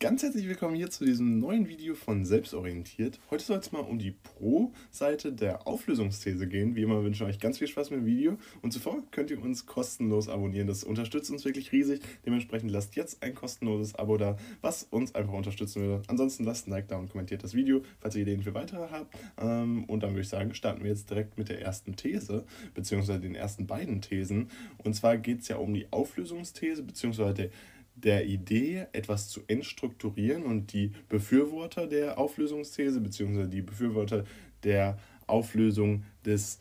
ganz herzlich willkommen hier zu diesem neuen Video von Selbstorientiert. Heute soll es mal um die Pro-Seite der Auflösungsthese gehen. Wie immer wünsche ich euch ganz viel Spaß mit dem Video. Und zuvor könnt ihr uns kostenlos abonnieren. Das unterstützt uns wirklich riesig. Dementsprechend lasst jetzt ein kostenloses Abo da, was uns einfach unterstützen würde. Ansonsten lasst ein Like da und kommentiert das Video, falls ihr Ideen für weitere habt. Ähm, und dann würde ich sagen, starten wir jetzt direkt mit der ersten These, beziehungsweise den ersten beiden Thesen. Und zwar geht es ja um die Auflösungsthese, beziehungsweise der der Idee, etwas zu entstrukturieren und die Befürworter der Auflösungsthese bzw. die Befürworter der Auflösung des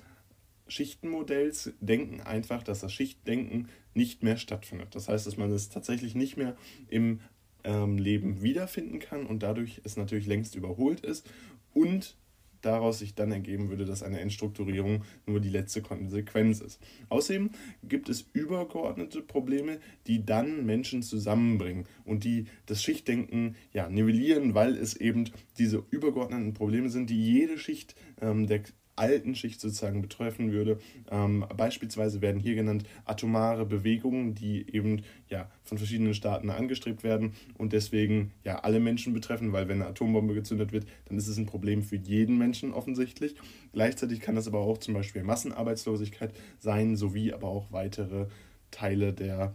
Schichtenmodells denken einfach, dass das Schichtdenken nicht mehr stattfindet. Das heißt, dass man es tatsächlich nicht mehr im ähm, Leben wiederfinden kann und dadurch es natürlich längst überholt ist und daraus sich dann ergeben würde, dass eine Entstrukturierung nur die letzte Konsequenz ist. Außerdem gibt es übergeordnete Probleme, die dann Menschen zusammenbringen und die das Schichtdenken ja, nivellieren, weil es eben diese übergeordneten Probleme sind, die jede Schicht ähm, der alten Schicht sozusagen betreffen würde. Ähm, beispielsweise werden hier genannt atomare Bewegungen, die eben ja, von verschiedenen Staaten angestrebt werden und deswegen ja alle Menschen betreffen, weil wenn eine Atombombe gezündet wird, dann ist es ein Problem für jeden Menschen offensichtlich. Gleichzeitig kann das aber auch zum Beispiel Massenarbeitslosigkeit sein, sowie aber auch weitere Teile der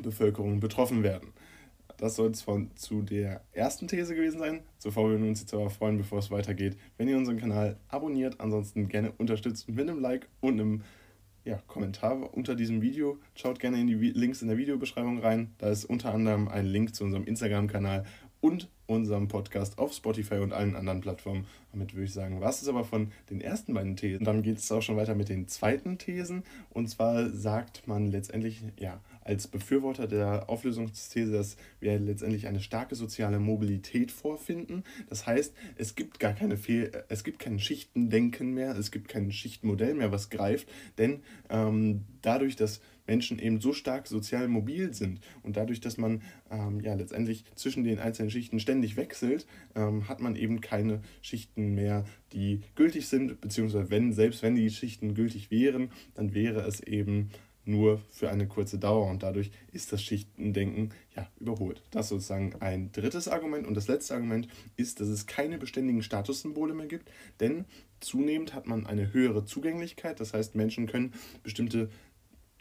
Bevölkerung betroffen werden. Das soll es von zu der ersten These gewesen sein. Zuvor würden wir uns jetzt aber freuen, bevor es weitergeht, wenn ihr unseren Kanal abonniert. Ansonsten gerne unterstützt mit einem Like und einem ja, Kommentar unter diesem Video. Schaut gerne in die Links in der Videobeschreibung rein. Da ist unter anderem ein Link zu unserem Instagram-Kanal und unserem Podcast auf Spotify und allen anderen Plattformen. Damit würde ich sagen, was ist aber von den ersten beiden Thesen. Dann geht es auch schon weiter mit den zweiten Thesen. Und zwar sagt man letztendlich, ja, als Befürworter der Auflösungsthese, dass wir letztendlich eine starke soziale Mobilität vorfinden. Das heißt, es gibt gar keine Fehl es gibt kein Schichtendenken mehr, es gibt kein Schichtenmodell mehr, was greift, denn ähm, dadurch, dass Menschen eben so stark sozial mobil sind. Und dadurch, dass man ähm, ja letztendlich zwischen den einzelnen Schichten ständig wechselt, ähm, hat man eben keine Schichten mehr, die gültig sind, beziehungsweise wenn, selbst wenn die Schichten gültig wären, dann wäre es eben nur für eine kurze Dauer. Und dadurch ist das Schichtendenken ja überholt. Das ist sozusagen ein drittes Argument. Und das letzte Argument ist, dass es keine beständigen Statussymbole mehr gibt, denn zunehmend hat man eine höhere Zugänglichkeit, das heißt Menschen können bestimmte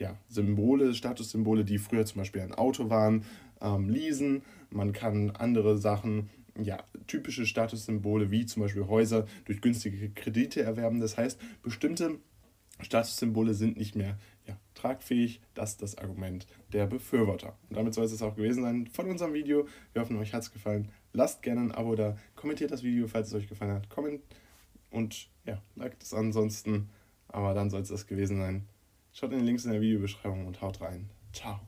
ja, Symbole, Statussymbole, die früher zum Beispiel ein Auto waren, ähm, leasen, man kann andere Sachen ja, typische Statussymbole wie zum Beispiel Häuser durch günstige Kredite erwerben. Das heißt, bestimmte Statussymbole sind nicht mehr ja, tragfähig. Das ist das Argument der Befürworter. Und damit soll es auch gewesen sein von unserem Video. Wir hoffen, euch hat es gefallen. Lasst gerne ein Abo da, kommentiert das Video, falls es euch gefallen hat. Komment und ja, liked es ansonsten. Aber dann soll es das gewesen sein. Schaut in den Links in der Videobeschreibung und haut rein. Ciao.